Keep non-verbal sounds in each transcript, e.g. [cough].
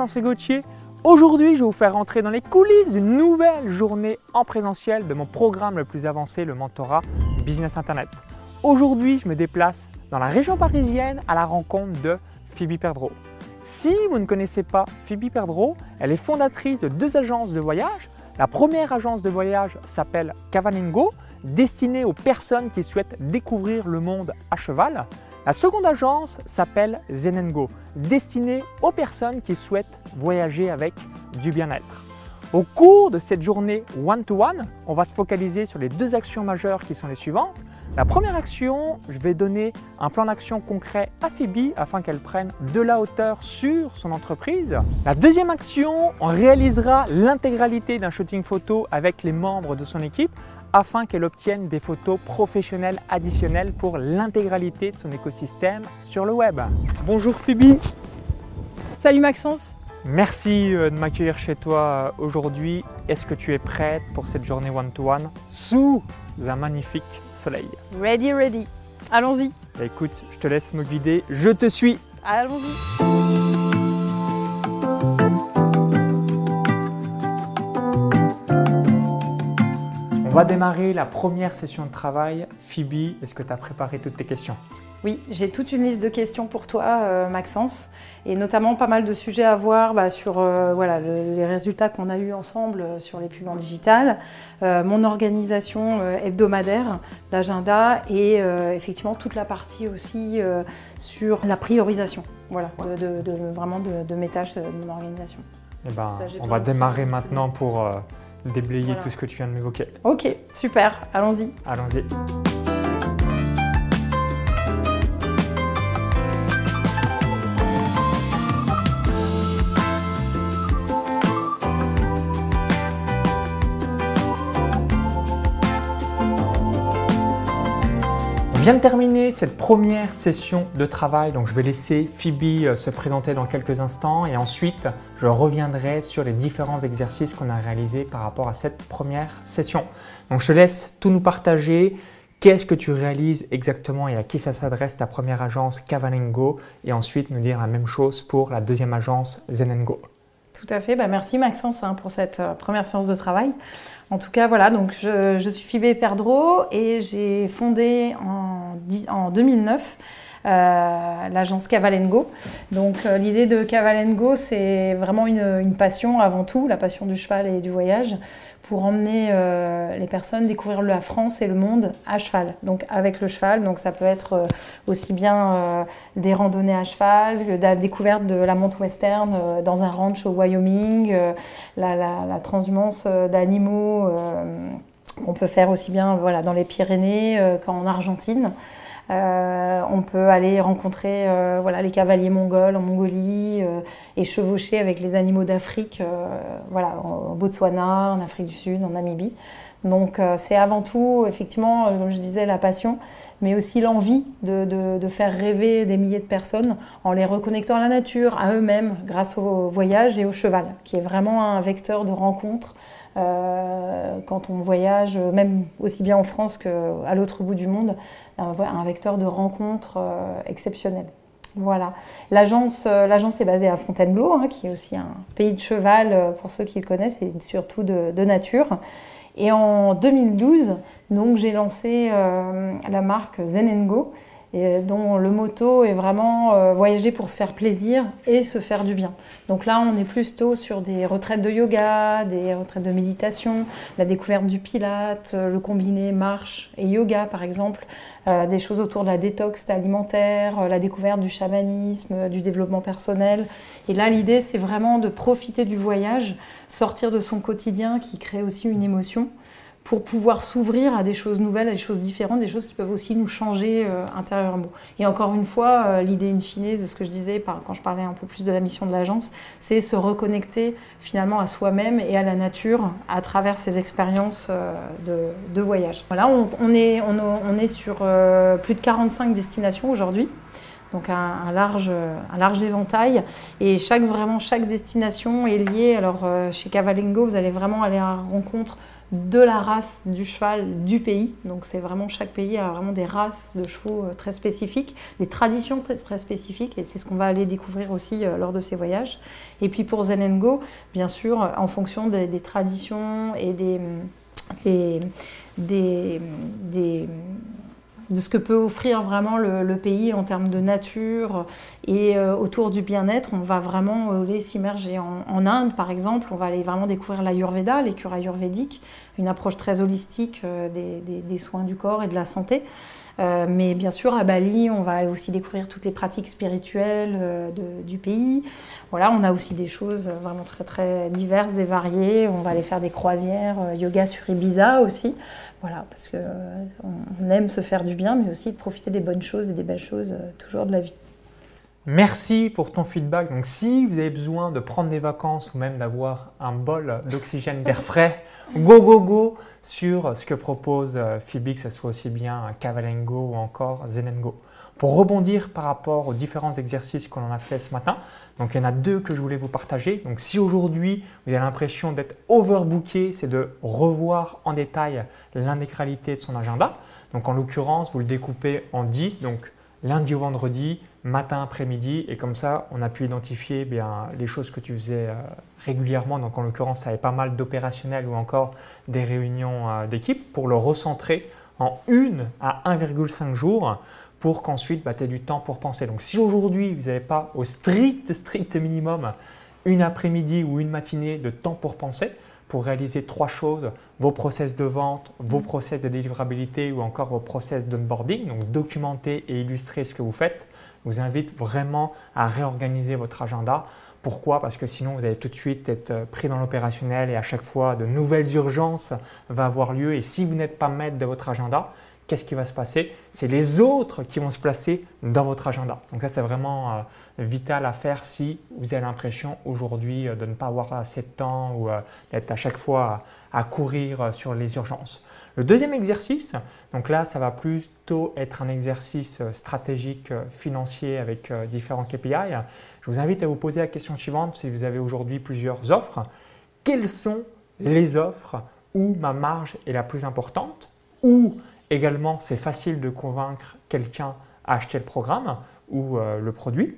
Maxence. Aujourd'hui, je vais vous faire rentrer dans les coulisses d'une nouvelle journée en présentiel de mon programme le plus avancé, le mentorat Business Internet. Aujourd'hui, je me déplace dans la région parisienne à la rencontre de Phoebe Perdreau. Si vous ne connaissez pas Phoebe Perdreau, elle est fondatrice de deux agences de voyage. La première agence de voyage s'appelle Cavalingo, destinée aux personnes qui souhaitent découvrir le monde à cheval. La seconde agence s'appelle Zenengo, destinée aux personnes qui souhaitent voyager avec du bien-être. Au cours de cette journée one-to-one, on va se focaliser sur les deux actions majeures qui sont les suivantes. La première action, je vais donner un plan d'action concret à Phoebe afin qu'elle prenne de la hauteur sur son entreprise. La deuxième action, on réalisera l'intégralité d'un shooting photo avec les membres de son équipe afin qu'elle obtienne des photos professionnelles additionnelles pour l'intégralité de son écosystème sur le web. Bonjour Phoebe Salut Maxence Merci euh, de m'accueillir chez toi euh, aujourd'hui. Est-ce que tu es prête pour cette journée one-to-one sous un magnifique soleil? Ready, ready. Allons-y. Bah, écoute, je te laisse me guider. Je te suis. Allons-y. On va démarrer la première session de travail. Phoebe, est-ce que tu as préparé toutes tes questions? Oui, j'ai toute une liste de questions pour toi, euh, Maxence, et notamment pas mal de sujets à voir bah, sur euh, voilà, le- les résultats qu'on a eus ensemble euh, sur les pubs en digital, euh, mon organisation hebdomadaire d'agenda et effectivement toute la partie aussi sur la priorisation. Voilà, de, de- de- vraiment de, de mes tâches, de mon organisation. Eh ben, Ça, on va démarrer maintenant pour déblayer Voilà. tout ce que tu viens de m'évoquer. Ok, super, allons-y. Allons-y. On vient de terminer cette première session de travail, donc je vais laisser Phoebe euh, se présenter dans quelques instants et ensuite je reviendrai sur les différents exercices qu'on a réalisés par rapport à cette première session. Donc je te laisse tout nous partager. Qu'est-ce que tu réalises exactement et à qui ça s'adresse ta première agence Cavalingo et ensuite nous dire la même chose pour la deuxième agence Zenengo. Tout à fait. Bah, merci Maxence hein, pour cette euh, première séance de travail. En tout cas, voilà, donc je, suis Phoebe Perdreau et j'ai fondé en, dix- en 2009 euh, l'agence Cavalengo. Donc euh, l'idée de Cavalengo, c'est vraiment une passion avant tout, la passion du cheval et du voyage, pour emmener euh, les personnes découvrir la France et le monde à cheval. Donc avec le cheval, donc ça peut être euh, aussi bien euh, des randonnées à cheval, que la découverte de la monte western dans un ranch au Wyoming, la, la- transhumance d'animaux qu'on peut faire aussi bien voilà, dans les Pyrénées qu'en Argentine. Euh, on peut aller rencontrer euh, voilà, les cavaliers mongols en Mongolie euh, et chevaucher avec les animaux d'Afrique, euh, voilà, en Botswana, en Afrique du Sud, en Namibie. Donc euh, c'est avant tout, effectivement, euh, comme je disais, la passion, mais aussi l'envie de, faire rêver des milliers de personnes en les reconnectant à la nature, à eux-mêmes, grâce au voyage et au cheval, qui est vraiment un vecteur de rencontre euh, quand on voyage, même aussi bien en France qu'à l'autre bout du monde, un, vecteur de rencontre exceptionnel. Voilà. L'agence, est basée à Fontainebleau, hein, qui est aussi un pays de cheval pour ceux qui le connaissent et surtout de nature. Et en 2012, donc j'ai lancé euh, la marque Zenengo, et dont le motto est vraiment euh, voyager pour se faire plaisir et se faire du bien. Donc là, on est plutôt sur des retraites de yoga, des retraites de méditation, la découverte du pilate, euh, le combiné marche et yoga par exemple, euh, des choses autour de la détox alimentaire, la découverte du chamanisme, du développement personnel. Et là, l'idée, c'est vraiment de profiter du voyage, sortir de son quotidien qui crée aussi une émotion pour pouvoir s'ouvrir à des choses nouvelles, à des choses différentes, des choses qui peuvent aussi nous changer euh, intérieurement. Et encore une fois, euh, l'idée in fine de ce que je disais quand je parlais un peu plus de la mission de l'agence, c'est se reconnecter finalement à soi-même et à la nature à travers ces expériences euh, de, voyage. Voilà, on, est, on, est sur plus de 45 destinations aujourd'hui donc un, large, un large éventail. Et chaque, vraiment, chaque destination est liée. Alors, chez Cavalingo, vous allez vraiment aller à la rencontre de la race du cheval du pays. Donc c'est vraiment chaque pays a vraiment des races de chevaux euh, très spécifiques, des traditions très, spécifiques et c'est ce qu'on va aller découvrir aussi euh, lors de ces voyages. Et puis pour Zen Go, bien sûr, en fonction des, traditions et des de ce que peut offrir vraiment le, pays en termes de nature et euh, autour du bien-être. On va vraiment euh, aller s'immerger en, Inde, par exemple. On va aller vraiment découvrir l'Ayurveda, les cures ayurvédiques, une approche très holistique euh, des, soins du corps et de la santé. Mais bien sûr, à Bali, on va aussi découvrir toutes les pratiques spirituelles du pays. Voilà, on a aussi des choses vraiment très très diverses et variées. On va aller faire des croisières, yoga sur Ibiza aussi. Voilà, parce qu'on euh, aime se faire du bien, mais aussi de profiter des bonnes choses et des belles choses euh, toujours de la vie. Merci pour ton feedback. Donc, si vous avez besoin de prendre des vacances ou même d'avoir un bol d'oxygène d'air frais, [laughs] go go go sur ce que propose euh, Phoebe, que ce soit aussi bien Cavalengo ou encore Zenengo. Pour rebondir par rapport aux différents exercices qu'on a fait ce matin, donc il y en a deux que je voulais vous partager. Donc si aujourd'hui vous avez l'impression d'être overbooké, c'est de revoir en détail l'intégralité de son agenda. Donc en l'occurrence, vous le découpez en 10, donc lundi au vendredi, matin, après-midi, et comme ça, on a pu identifier bien, les choses que tu faisais euh, régulièrement. Donc en l'occurrence, tu avais pas mal d'opérationnels ou encore des réunions euh, d'équipe pour le recentrer en 1 à 1,5 jours pour qu'ensuite bah, tu aies du temps pour penser. Donc si aujourd'hui vous n'avez pas au strict, strict minimum une après-midi ou une matinée de temps pour penser, pour réaliser trois choses, vos process de vente, vos process de délivrabilité ou encore vos process d'onboarding, donc documenter et illustrer ce que vous faites, je vous invite vraiment à réorganiser votre agenda. Pourquoi? Parce que sinon vous allez tout de suite être pris dans l'opérationnel et à chaque fois de nouvelles urgences vont avoir lieu et si vous n'êtes pas maître de votre agenda, qu'est-ce qui va se passer? C'est les autres qui vont se placer dans votre agenda. Donc ça, c'est vraiment euh, vital à faire si vous avez l'impression aujourd'hui euh, de ne pas avoir assez de temps ou euh, d'être à chaque fois à, courir sur les urgences. Le deuxième exercice, donc là, ça va plutôt être un exercice stratégique financier avec différents KPI. Je vous invite à vous poser la question suivante si vous avez aujourd'hui plusieurs offres. Quelles sont les offres où ma marge est la plus importante Également, c'est facile de convaincre quelqu'un à acheter le programme ou euh, le produit.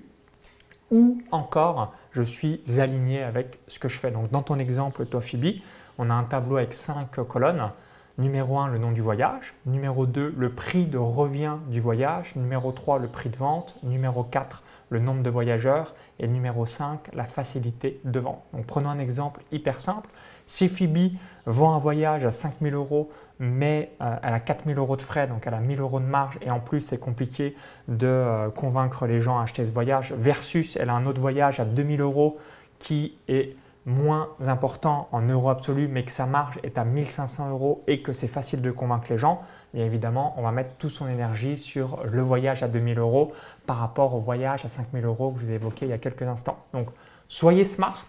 Ou encore, je suis aligné avec ce que je fais. Donc, dans ton exemple, toi, Phoebe, on a un tableau avec cinq colonnes. Numéro 1, le nom du voyage. Numéro 2, le prix de revient du voyage. Numéro 3, le prix de vente. Numéro 4, le nombre de voyageurs. Et numéro 5, la facilité de vente. Donc prenons un exemple hyper simple. Si Phoebe vend un voyage à 5000 euros mais euh, elle a 4000 euros de frais, donc elle a 1000 euros de marge, et en plus c'est compliqué de euh, convaincre les gens à acheter ce voyage, versus elle a un autre voyage à 2000 euros qui est moins important en euros absolus, mais que sa marge est à 1500 euros et que c'est facile de convaincre les gens, bien évidemment, on va mettre toute son énergie sur le voyage à 2000 euros par rapport au voyage à 5000 euros que je vous ai évoqué il y a quelques instants. Donc, soyez smart,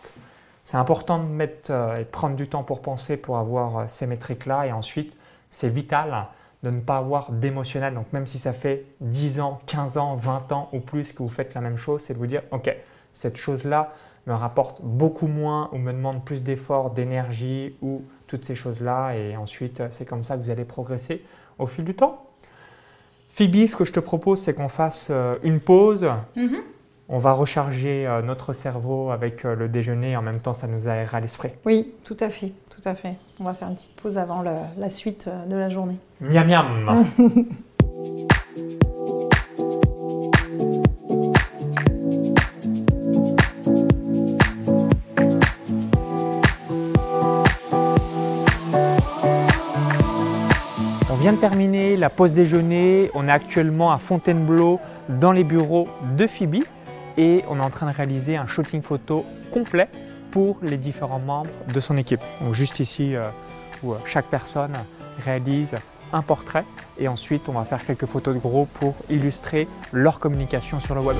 c'est important de mettre euh, et prendre du temps pour penser pour avoir ces métriques-là. Et ensuite c'est vital de ne pas avoir d'émotionnel. Donc même si ça fait 10 ans, 15 ans, 20 ans ou plus que vous faites la même chose, c'est de vous dire, OK, cette chose-là me rapporte beaucoup moins ou me demande plus d'efforts, d'énergie ou toutes ces choses-là. Et ensuite, c'est comme ça que vous allez progresser au fil du temps. Phoebe, ce que je te propose, c'est qu'on fasse euh, une pause. Mm-hmm. On va recharger euh, notre cerveau avec euh, le déjeuner et en même temps, ça nous aérera l'esprit. Oui, tout à fait, tout à fait. On va faire une petite pause avant la suite euh, de la journée. Miam miam [laughs] On vient de terminer la pause déjeuner. On est actuellement à Fontainebleau dans les bureaux de Phoebe et on est en train de réaliser un shooting photo complet pour les différents membres de son équipe. Donc juste ici euh, où euh, chaque personne réalise un portrait et ensuite on va faire quelques photos de groupe pour illustrer leur communication sur le web.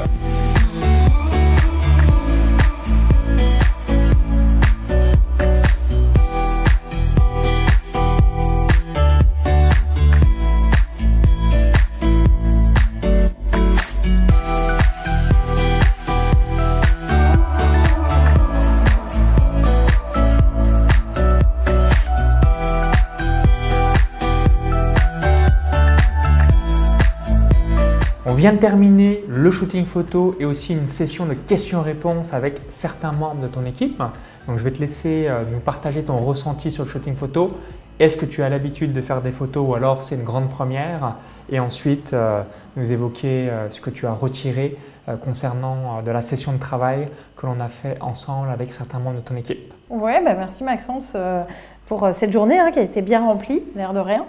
Vient de terminer le shooting photo et aussi une session de questions-réponses avec certains membres de ton équipe. Donc je vais te laisser euh, nous partager ton ressenti sur le shooting photo. Est-ce que tu as l'habitude de faire des photos ou alors c'est une grande première? Et ensuite euh, nous évoquer euh, ce que tu as retiré concernant de la session de travail que l'on a fait ensemble avec certains membres de ton équipe. Ouais, bah merci Maxence pour cette journée hein, qui a été bien remplie, l'air de rien.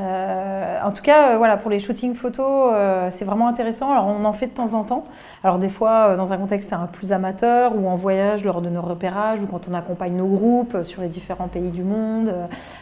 Euh, en tout cas, euh, voilà, pour les shootings photos, euh, c'est vraiment intéressant. Alors, on en fait de temps en temps. Alors, des fois, dans un contexte un plus amateur ou en voyage lors de nos repérages ou quand on accompagne nos groupes sur les différents pays du monde,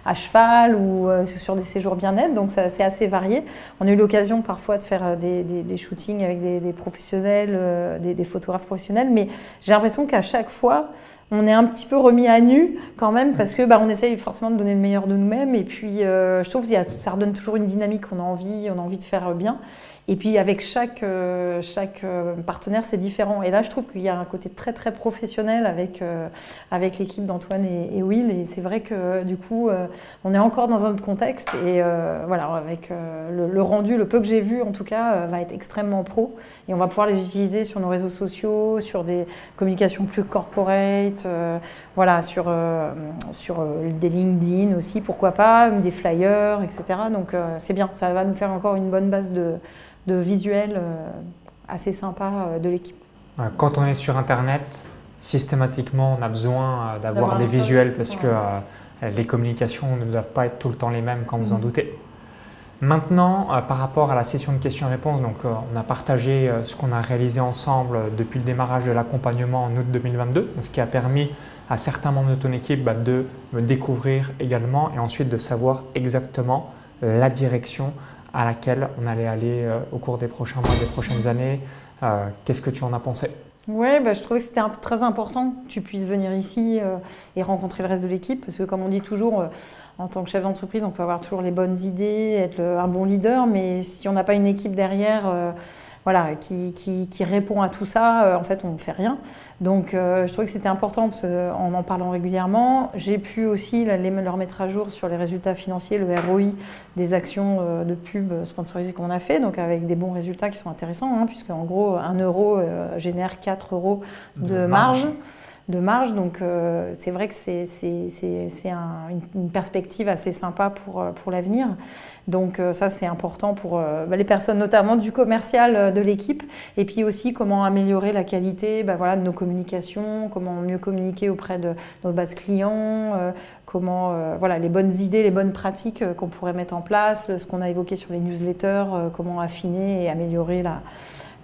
à cheval ou sur des séjours bien-être. Donc, c'est assez varié. On a eu l'occasion parfois de faire des, shootings avec des, professionnels, des, photographes professionnels, mais j'ai l'impression qu'à chaque fois, on est un petit peu remis à nu quand même parce que bah, on essaye forcément de donner le meilleur de nous-mêmes. Et puis, je trouve a ça redonne toujours une dynamique qu'on a envie, on a envie de faire bien. Et puis avec chaque, euh, chaque euh, partenaire, c'est différent. Et là, je trouve qu'il y a un côté très très professionnel avec, euh, avec l'équipe d'Antoine et, Will. Et c'est vrai que du coup, on est encore dans un autre contexte. Et voilà, avec le, rendu, le peu que j'ai vu en tout cas, va être extrêmement pro. Et on va pouvoir les utiliser sur nos réseaux sociaux, sur des communications plus corporate, voilà, sur, sur des LinkedIn aussi, pourquoi pas, des flyers, etc. Donc c'est bien, ça va nous faire encore une bonne base de de visuels euh, assez sympa euh, de l'équipe. Quand on est sur Internet, systématiquement, on a besoin euh, d'avoir des visuels parce que les communications ne doivent pas être tout le temps les mêmes quand vous en mm. doutez. Maintenant, par rapport à la session de questions-réponses, donc on a partagé ce qu'on a réalisé ensemble depuis le démarrage de l'accompagnement en août 2022, ce qui a permis à certains membres de ton équipe bah, de me découvrir également et ensuite de savoir exactement la direction à laquelle on allait aller euh, au cours des prochains mois, des prochaines années. Euh, qu'est-ce que tu en as pensé? Oui, bah, je trouvais que c'était très important que tu puisses venir ici euh, et rencontrer le reste de l'équipe, parce que comme on dit toujours, en tant que chef d'entreprise, on peut avoir toujours les bonnes idées, être un bon leader, mais si on n'a pas une équipe derrière voilà, qui, qui, répond à tout ça, euh, en fait, on ne fait rien. Donc, euh, je trouvais que c'était important parce en en parlant régulièrement. J'ai pu aussi les, leur mettre à jour sur les résultats financiers, le ROI des actions euh, de pub sponsorisées qu'on a fait, donc avec des bons résultats qui sont intéressants, hein, puisque en gros, 1 euro génère 4 euros de, marge de marge. Donc euh, c'est vrai que c'est une perspective assez sympa pour, euh, pour l'avenir. Donc euh, ça c'est important pour bah, les personnes notamment du commercial de l'équipe. Et puis aussi comment améliorer la qualité bah, voilà, de nos communications, comment mieux communiquer auprès de nos bases clients, comment voilà, les bonnes idées, les bonnes pratiques qu'on pourrait mettre en place, ce qu'on a évoqué sur les newsletters, comment affiner et améliorer la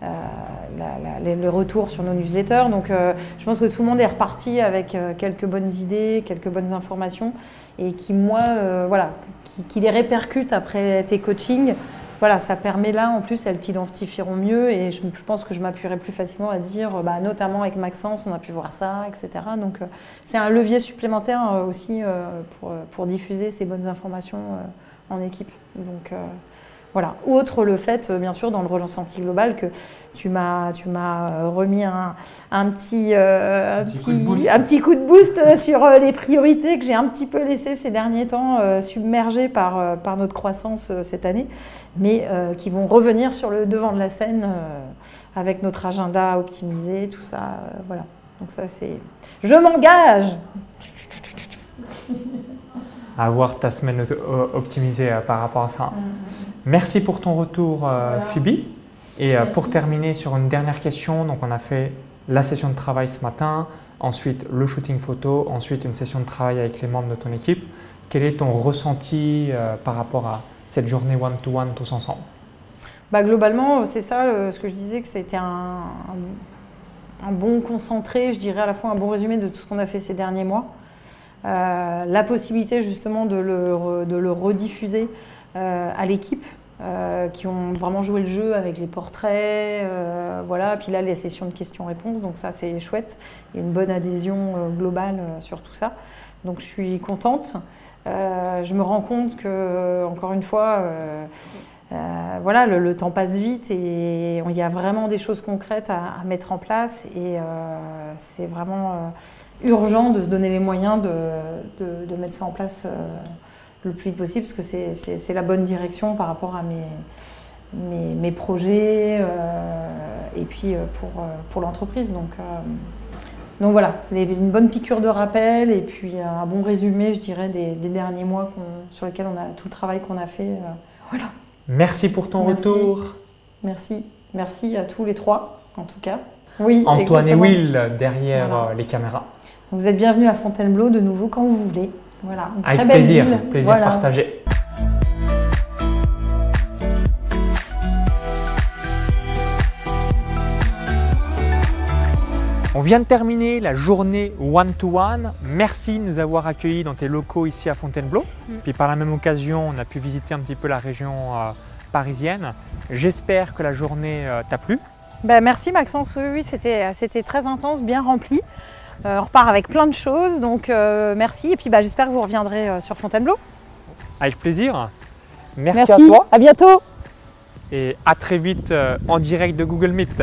euh, le retour sur nos newsletters. Donc euh, je pense que tout le monde est reparti avec euh, quelques bonnes idées, quelques bonnes informations et qui, moi, voilà, qui, les répercute après tes coachings. Voilà, ça permet là, en plus, elles t'identifieront mieux et je, pense que je m'appuierai plus facilement à dire, bah, notamment avec Maxence, on a pu voir ça, etc. Donc c'est un levier supplémentaire aussi pour, pour, diffuser ces bonnes informations en équipe. Donc voilà. Outre le fait, euh, bien sûr, dans le ressenti global, que tu m'as, tu m'as euh, remis un, petit, euh, un, petit, coup de boost sur les priorités que j'ai un petit peu laissées ces derniers temps, submergées par, par notre croissance cette année, mais qui vont revenir sur le devant de la scène avec notre agenda optimisé, tout ça. voilà. Donc ça, c'est... Je m'engage [laughs] avoir ta semaine optimisée par rapport à ça. Mm-hmm. Merci pour ton retour, euh, Phoebe. Et euh, pour terminer sur une dernière question, donc on a fait la session de travail ce matin, ensuite le shooting photo, ensuite une session de travail avec les membres de ton équipe. Quel est ton ressenti euh, par rapport à cette journée one-to-one tous ensemble? Bah, Globalement, c'est ça ce que je disais, que c'était un, un, bon concentré, je dirais à la fois un bon résumé de tout ce qu'on a fait ces derniers mois. La possibilité justement de le, de le rediffuser euh, à l'équipe. Euh, qui ont vraiment joué le jeu avec les portraits, euh, voilà. Puis là, les sessions de questions-réponses, donc ça c'est chouette. Il y a une bonne adhésion globale sur tout ça. Donc je suis contente. je me rends compte que, encore une fois, voilà, le, temps passe vite et il y a vraiment des choses concrètes à, mettre en place et c'est vraiment urgent de se donner les moyens de, mettre ça en place le plus vite possible parce que c'est la bonne direction par rapport à mes, projets et puis pour, l'entreprise. Donc, donc voilà, une bonne piqûre de rappel et puis un bon résumé, je dirais, des, derniers mois sur lesquels on a tout le travail qu'on a fait. voilà. Merci pour ton retour. Merci. Merci à tous les trois, en tout cas. Oui, Antoine et Will derrière les caméras. Vous êtes bienvenus à Fontainebleau de nouveau quand vous voulez. Voilà, Avec plaisir, plaisir partagé. On vient de terminer la journée one-to-one. Merci de nous avoir accueillis dans tes locaux ici à Fontainebleau. Mm. Puis par la même occasion, on a pu visiter un petit peu la région euh, parisienne. J'espère que la journée euh, t'a plu. Ben, merci Maxence, oui, oui c'était très intense, bien rempli. Euh, on repart avec plein de choses, donc euh, merci. Et puis bah, j'espère que vous reviendrez euh, sur Fontainebleau. Avec plaisir. Merci, merci, à toi. À bientôt. Et à très vite en direct de Google Meet.